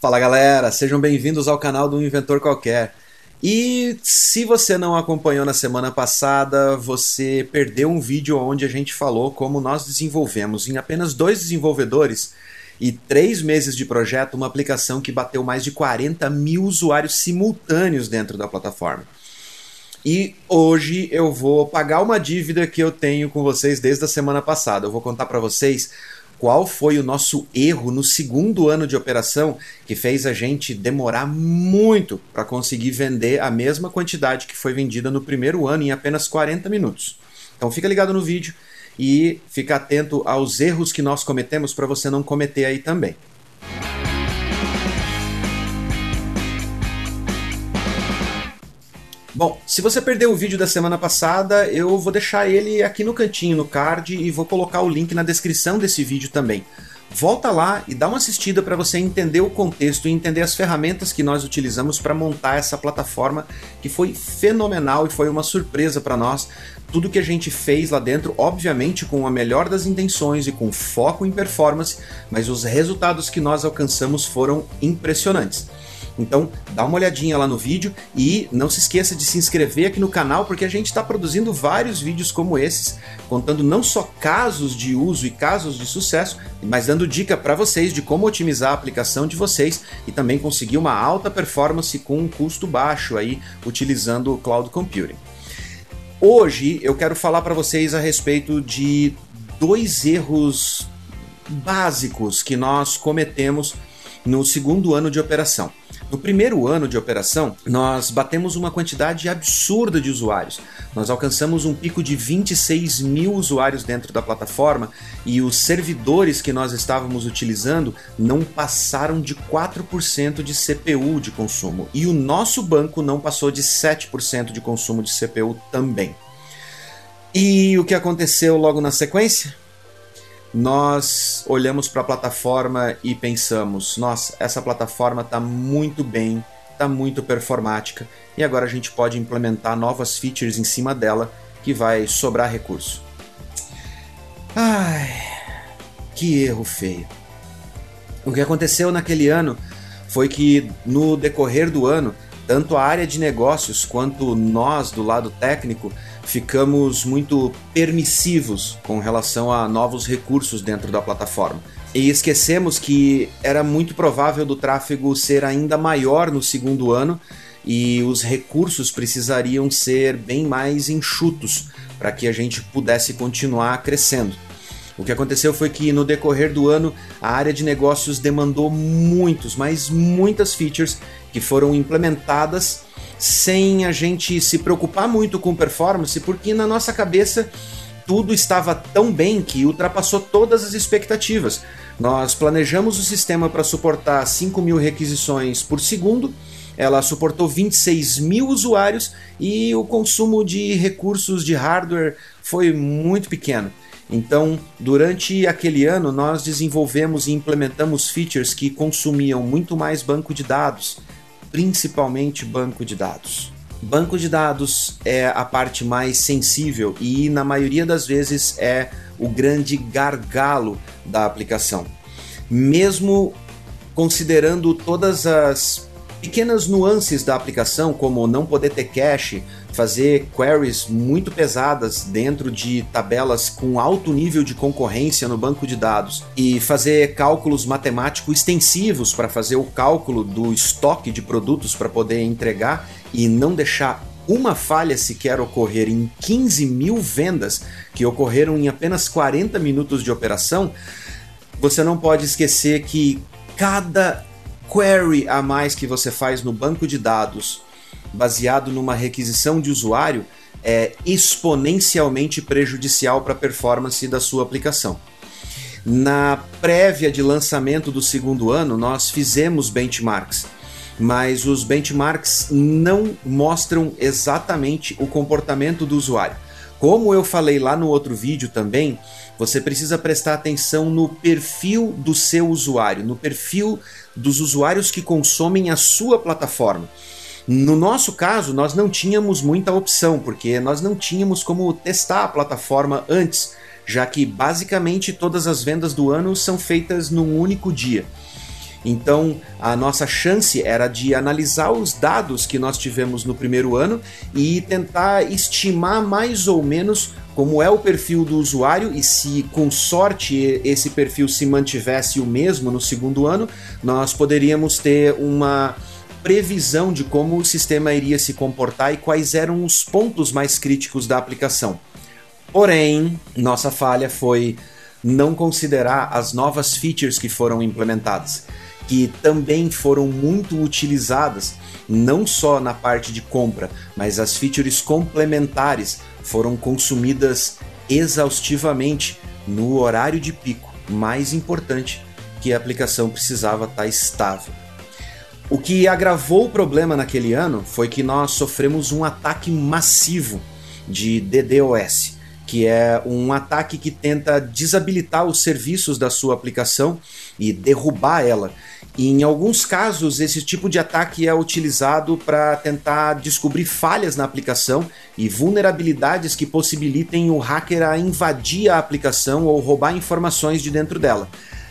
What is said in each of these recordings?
Fala galera, sejam bem-vindos ao canal do Inventor Qualquer. E se você não acompanhou na semana passada, você perdeu um vídeo onde a gente falou como nós desenvolvemos em apenas dois desenvolvedores e três meses de projeto uma aplicação que bateu mais de 40 mil usuários simultâneos dentro da plataforma. E hoje eu vou pagar uma dívida que eu tenho com vocês desde a semana passada. Eu vou contar para vocês qual foi o nosso erro no segundo ano de operação que fez a gente demorar muito para conseguir vender a mesma quantidade que foi vendida no primeiro ano em apenas 40 minutos. Então fica ligado no vídeo e fica atento aos erros que nós cometemos para você não cometer aí também. Bom, se você perdeu o vídeo da semana passada, eu vou deixar ele aqui no cantinho, no card, e vou colocar o link na descrição desse vídeo também. Volta lá e dá uma assistida para você entender o contexto e entender as ferramentas que nós utilizamos para montar essa plataforma que foi fenomenal e foi uma surpresa para nós. Tudo que a gente fez lá dentro, obviamente com a melhor das intenções e com foco em performance, mas os resultados que nós alcançamos foram impressionantes. Então dá uma olhadinha lá no vídeo e não se esqueça de se inscrever aqui no canal porque a gente está produzindo vários vídeos como esses, contando não só casos de uso e casos de sucesso, mas dando dica para vocês de como otimizar a aplicação de vocês e também conseguir uma alta performance com um custo baixo aí utilizando o cloud computing. Hoje eu quero falar para vocês a respeito de dois erros básicos que nós cometemos no segundo ano de operação. No primeiro ano de operação, nós batemos uma quantidade absurda de usuários. Nós alcançamos um pico de 26 mil usuários dentro da plataforma e os servidores que nós estávamos utilizando não passaram de 4% de CPU de consumo. E o nosso banco não passou de 7% de consumo de CPU também. E o que aconteceu logo na sequência? Nós olhamos para a plataforma e pensamos: nossa, essa plataforma está muito bem, está muito performática e agora a gente pode implementar novas features em cima dela que vai sobrar recurso. Ai, que erro feio. O que aconteceu naquele ano foi que no decorrer do ano, tanto a área de negócios quanto nós do lado técnico ficamos muito permissivos com relação a novos recursos dentro da plataforma. E esquecemos que era muito provável do tráfego ser ainda maior no segundo ano e os recursos precisariam ser bem mais enxutos para que a gente pudesse continuar crescendo. O que aconteceu foi que no decorrer do ano a área de negócios demandou muitos, mas muitas features que foram implementadas sem a gente se preocupar muito com performance, porque na nossa cabeça tudo estava tão bem que ultrapassou todas as expectativas. Nós planejamos o sistema para suportar 5 mil requisições por segundo, ela suportou 26 mil usuários e o consumo de recursos de hardware foi muito pequeno. Então, durante aquele ano, nós desenvolvemos e implementamos features que consumiam muito mais banco de dados, principalmente banco de dados. Banco de dados é a parte mais sensível e, na maioria das vezes, é o grande gargalo da aplicação. Mesmo considerando todas as pequenas nuances da aplicação, como não poder ter cache, fazer queries muito pesadas dentro de tabelas com alto nível de concorrência no banco de dados e fazer cálculos matemáticos extensivos para fazer o cálculo do estoque de produtos para poder entregar e não deixar uma falha sequer ocorrer em 15 mil vendas que ocorreram em apenas 40 minutos de operação, você não pode esquecer que cada query a mais que você faz no banco de dados baseado numa requisição de usuário é exponencialmente prejudicial para a performance da sua aplicação. Na prévia de lançamento do segundo ano, nós fizemos benchmarks, mas os benchmarks não mostram exatamente o comportamento do usuário. Como eu falei lá no outro vídeo também, você precisa prestar atenção no perfil do seu usuário, no perfil dos usuários que consomem a sua plataforma. No nosso caso, nós não tínhamos muita opção, porque nós não tínhamos como testar a plataforma antes, já que basicamente todas as vendas do ano são feitas num único dia. Então, a nossa chance era de analisar os dados que nós tivemos no primeiro ano e tentar estimar mais ou menos como é o perfil do usuário e se com sorte esse perfil se mantivesse o mesmo no segundo ano, nós poderíamos ter uma previsão de como o sistema iria se comportar e quais eram os pontos mais críticos da aplicação. Porém, nossa falha foi não considerar as novas features que foram implementadas que também foram muito utilizadas, não só na parte de compra, mas as features complementares foram consumidas exaustivamente no horário de pico, mais importante que a aplicação precisava estar estável. O que agravou o problema naquele ano foi que nós sofremos um ataque massivo de DDoS, que é um ataque que tenta desabilitar os serviços da sua aplicação e derrubar ela. Em alguns casos, esse tipo de ataque é utilizado para tentar descobrir falhas na aplicação e vulnerabilidades que possibilitem o hacker a invadir a aplicação ou roubar informações de dentro dela.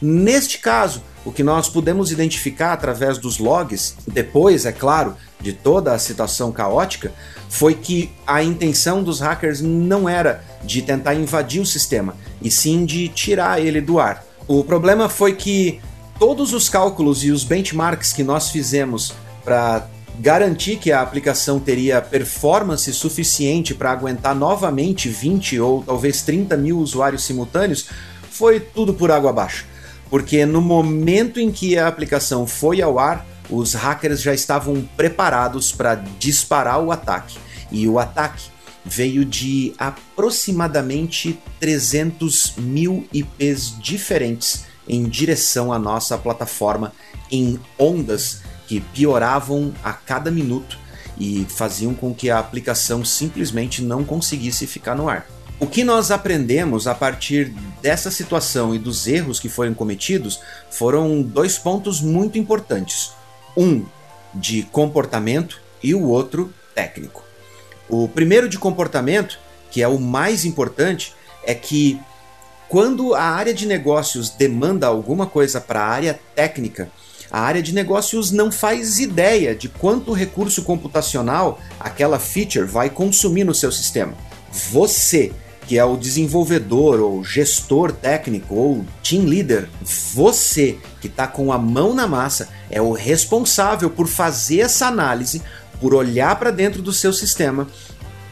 Neste caso, o que nós pudemos identificar através dos logs, depois, é claro, de toda a situação caótica, foi que a intenção dos hackers não era de tentar invadir o sistema, e sim de tirar ele do ar. O problema foi que todos os cálculos e os benchmarks que nós fizemos para garantir que a aplicação teria performance suficiente para aguentar novamente 20 ou talvez 30 mil usuários simultâneos foi tudo por água abaixo. Porque no momento em que a aplicação foi ao ar, os hackers já estavam preparados para disparar o ataque. E o ataque veio de aproximadamente 300 mil IPs diferentes em direção à nossa plataforma em ondas que pioravam a cada minuto e faziam com que a aplicação simplesmente não conseguisse ficar no ar. O que nós aprendemos a partir dessa situação e dos erros que foram cometidos foram dois pontos muito importantes. Um de comportamento e o outro técnico. O primeiro de comportamento, que é o mais importante, é que quando a área de negócios demanda alguma coisa para a área técnica, a área de negócios não faz ideia de quanto recurso computacional aquela feature vai consumir no seu sistema. Você, que é o desenvolvedor ou gestor técnico ou team leader, você que está com a mão na massa é o responsável por fazer essa análise, por olhar para dentro do seu sistema,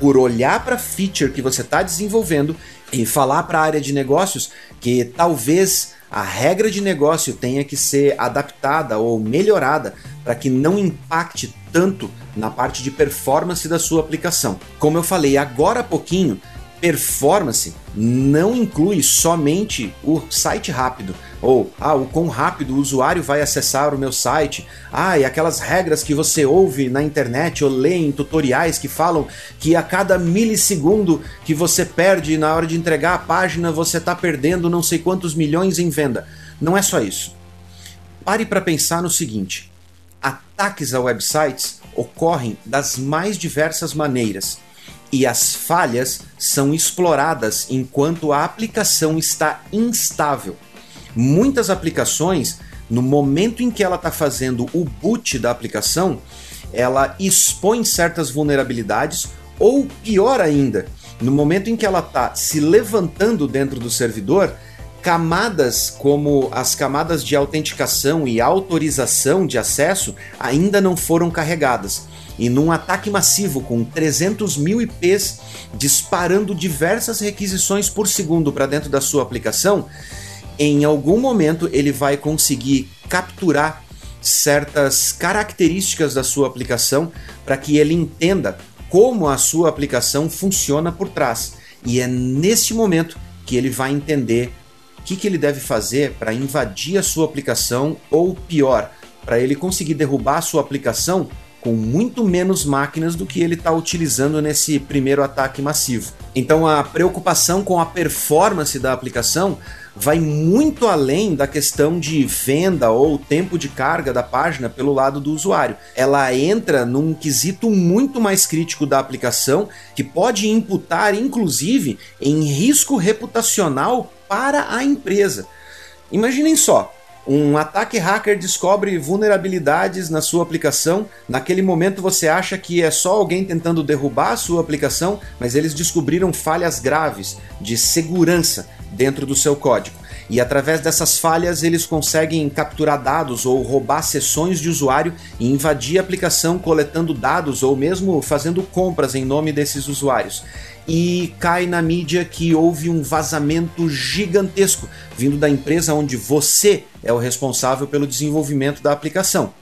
por olhar para a feature que você está desenvolvendo e falar para a área de negócios que talvez a regra de negócio tenha que ser adaptada ou melhorada para que não impacte tanto na parte de performance da sua aplicação. Como eu falei agora há pouquinho, performance não inclui somente o site rápido, ou ah, o quão rápido o usuário vai acessar o meu site, ah, e aquelas regras que você ouve na internet ou lê em tutoriais que falam que a cada milissegundo que você perde na hora de entregar a página você está perdendo não sei quantos milhões em venda. Não é só isso. Pare para pensar no seguinte: ataques a websites ocorrem das mais diversas maneiras e as falhas são exploradas enquanto a aplicação está instável. Muitas aplicações, no momento em que ela está fazendo o boot da aplicação, ela expõe certas vulnerabilidades, ou pior ainda, no momento em que ela está se levantando dentro do servidor, camadas como as camadas de autenticação e autorização de acesso ainda não foram carregadas. E num ataque massivo com 300 mil IPs disparando diversas requisições por segundo para dentro da sua aplicação, em algum momento ele vai conseguir capturar certas características da sua aplicação para que ele entenda como a sua aplicação funciona por trás. E é neste momento que ele vai entender o que, que ele deve fazer para invadir a sua aplicação ou pior, para ele conseguir derrubar a sua aplicação com muito menos máquinas do que ele está utilizando nesse primeiro ataque massivo. Então a preocupação com a performance da aplicação vai muito além da questão de venda ou tempo de carga da página pelo lado do usuário. Ela entra num quesito muito mais crítico da aplicação que pode imputar, inclusive, em risco reputacional para a empresa. Imaginem só, Um ataque hacker descobre vulnerabilidades na sua aplicação. Naquele momento você acha que é só alguém tentando derrubar a sua aplicação, mas eles descobriram falhas graves de segurança dentro do seu código. E através dessas falhas eles conseguem capturar dados ou roubar sessões de usuário e invadir a aplicação coletando dados ou mesmo fazendo compras em nome desses usuários e cai na mídia que houve um vazamento gigantesco vindo da empresa onde você é o responsável pelo desenvolvimento da aplicação.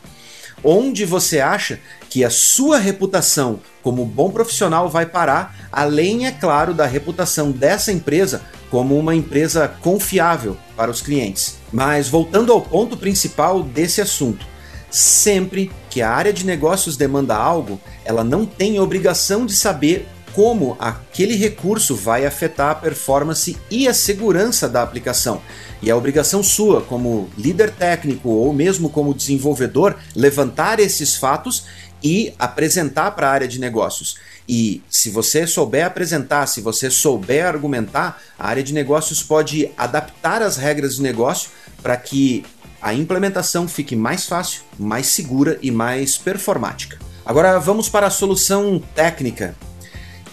Onde você acha que a sua reputação como bom profissional vai parar, além, é claro, da reputação dessa empresa como uma empresa confiável para os clientes. Mas voltando ao ponto principal desse assunto, sempre que a área de negócios demanda algo, ela não tem obrigação de saber como aquele recurso vai afetar a performance e a segurança da aplicação. E é obrigação sua, como líder técnico ou mesmo como desenvolvedor, levantar esses fatos e apresentar para a área de negócios. E se você souber apresentar, se você souber argumentar, a área de negócios pode adaptar as regras do negócio para que a implementação fique mais fácil, mais segura e mais performática. Agora vamos para a solução técnica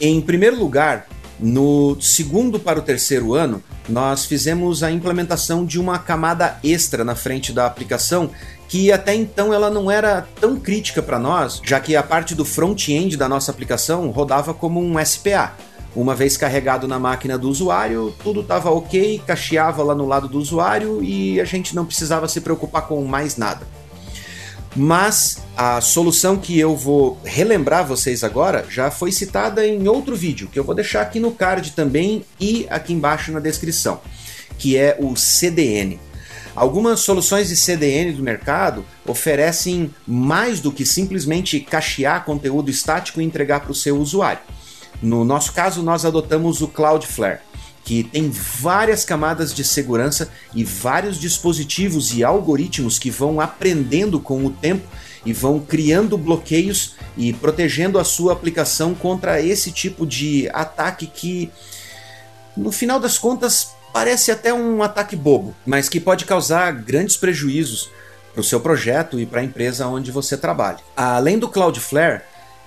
em primeiro lugar, no segundo para o terceiro ano, nós fizemos a implementação de uma camada extra na frente da aplicação que até então ela não era tão crítica para nós, já que a parte do front-end da nossa aplicação rodava como um SPA. Uma vez carregado na máquina do usuário, tudo estava ok, cacheava lá no lado do usuário e a gente não precisava se preocupar com mais nada. Mas a solução que eu vou relembrar vocês agora já foi citada em outro vídeo, que eu vou deixar aqui no card também e aqui embaixo na descrição, que é o CDN. Algumas soluções de CDN do mercado oferecem mais do que simplesmente cachear conteúdo estático e entregar para o seu usuário. No nosso caso, nós adotamos o Cloudflare que tem várias camadas de segurança e vários dispositivos e algoritmos que vão aprendendo com o tempo e vão criando bloqueios e protegendo a sua aplicação contra esse tipo de ataque que, no final das contas, parece até um ataque bobo, mas que pode causar grandes prejuízos para o seu projeto e para a empresa onde você trabalha. Além do Cloudflare,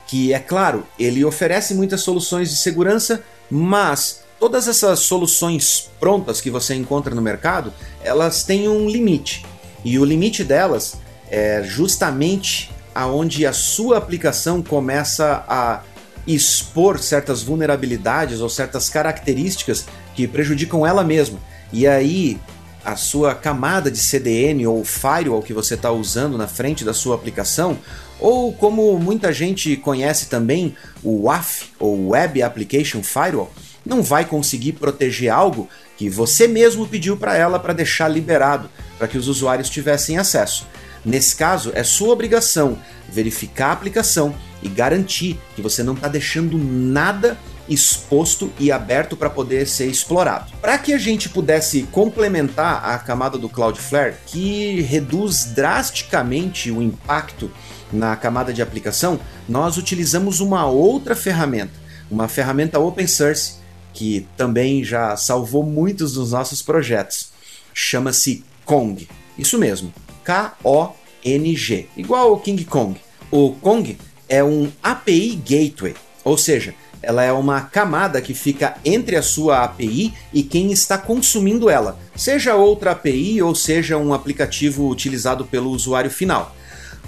que é claro, ele oferece muitas soluções de segurança, mas Todas essas soluções prontas que você encontra no mercado, elas têm um limite. E o limite delas é justamente aonde a sua aplicação começa a expor certas vulnerabilidades ou certas características que prejudicam ela mesma. E aí a sua camada de CDN ou firewall que você está usando na frente da sua aplicação, ou como muita gente conhece também, o WAF ou Web Application Firewall, não vai conseguir proteger algo que você mesmo pediu para ela para deixar liberado, para que os usuários tivessem acesso. Nesse caso, é sua obrigação verificar a aplicação e garantir que você não está deixando nada exposto e aberto para poder ser explorado. Para que a gente pudesse complementar a camada do Cloudflare, que reduz drasticamente o impacto na camada de aplicação, nós utilizamos uma outra ferramenta, uma ferramenta open source que também já salvou muitos dos nossos projetos. Chama-se Kong. Isso mesmo, K-O-N-G, igual o King Kong. O Kong é um API Gateway, ou seja, ela é uma camada que fica entre a sua API e quem está consumindo ela, seja outra API ou seja um aplicativo utilizado pelo usuário final.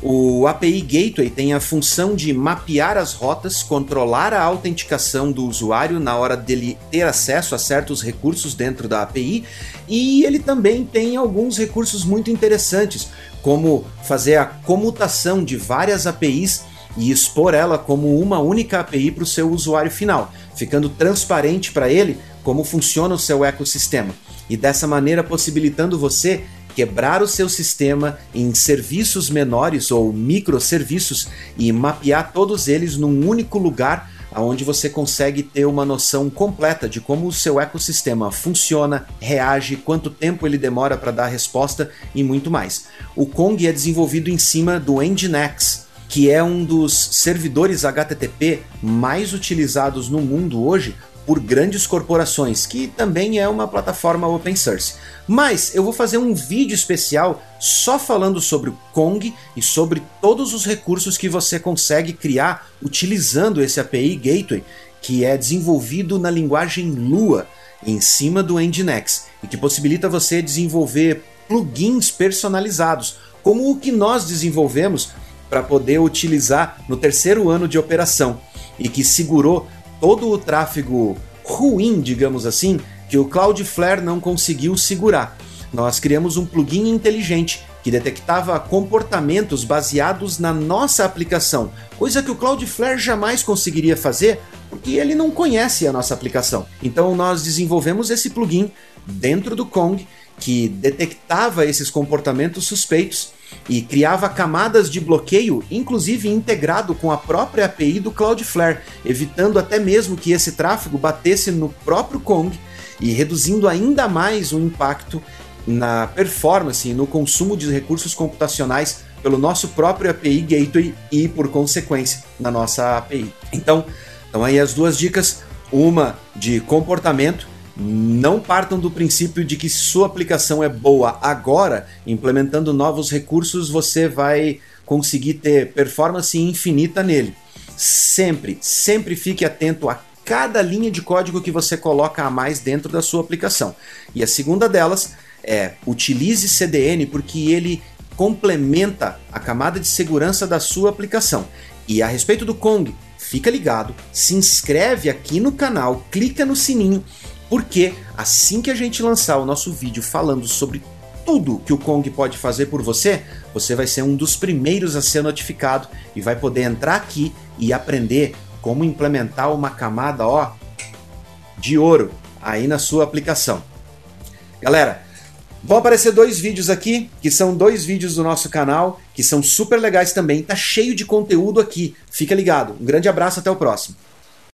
O API Gateway tem a função de mapear as rotas, controlar a autenticação do usuário na hora dele ter acesso a certos recursos dentro da API, e ele também tem alguns recursos muito interessantes, como fazer a comutação de várias APIs e expor ela como uma única API para o seu usuário final, ficando transparente para ele como funciona o seu ecossistema. E dessa maneira possibilitando você quebrar o seu sistema em serviços menores ou microserviços e mapear todos eles num único lugar onde você consegue ter uma noção completa de como o seu ecossistema funciona, reage, quanto tempo ele demora para dar resposta e muito mais. O Kong é desenvolvido em cima do Nginx, que é um dos servidores HTTP mais utilizados no mundo hoje por grandes corporações, que também é uma plataforma open source. Mas eu vou fazer um vídeo especial só falando sobre o Kong e sobre todos os recursos que você consegue criar utilizando esse API Gateway, que é desenvolvido na linguagem Lua, em cima do Nginx, e que possibilita você desenvolver plugins personalizados, como o que nós desenvolvemos para poder utilizar no terceiro ano de operação e que segurou todo o tráfego ruim, digamos assim, que o Cloudflare não conseguiu segurar. Nós criamos um plugin inteligente que detectava comportamentos baseados na nossa aplicação, coisa que o Cloudflare jamais conseguiria fazer porque ele não conhece a nossa aplicação. Então nós desenvolvemos esse plugin dentro do Kong que detectava esses comportamentos suspeitos e criava camadas de bloqueio, inclusive integrado com a própria API do Cloudflare, evitando até mesmo que esse tráfego batesse no próprio Kong e reduzindo ainda mais o impacto na performance e no consumo de recursos computacionais pelo nosso próprio API Gateway e, por consequência, na nossa API. Então, então aí as duas dicas, uma de comportamento não partam do princípio de que sua aplicação é boa agora, implementando novos recursos, você vai conseguir ter performance infinita nele. Sempre, sempre fique atento a cada linha de código que você coloca a mais dentro da sua aplicação. E a segunda delas é utilize CDN porque ele complementa a camada de segurança da sua aplicação. E a respeito do Kong, fica ligado, se inscreve aqui no canal, clica no sininho porque assim que a gente lançar o nosso vídeo falando sobre tudo que o Kong pode fazer por você, você vai ser um dos primeiros a ser notificado e vai poder entrar aqui e aprender como implementar uma camada ó, de ouro aí na sua aplicação. Galera, vão aparecer dois vídeos aqui, que são dois vídeos do nosso canal, que são super legais também, tá cheio de conteúdo aqui. Fica ligado. Um grande abraço, até o próximo.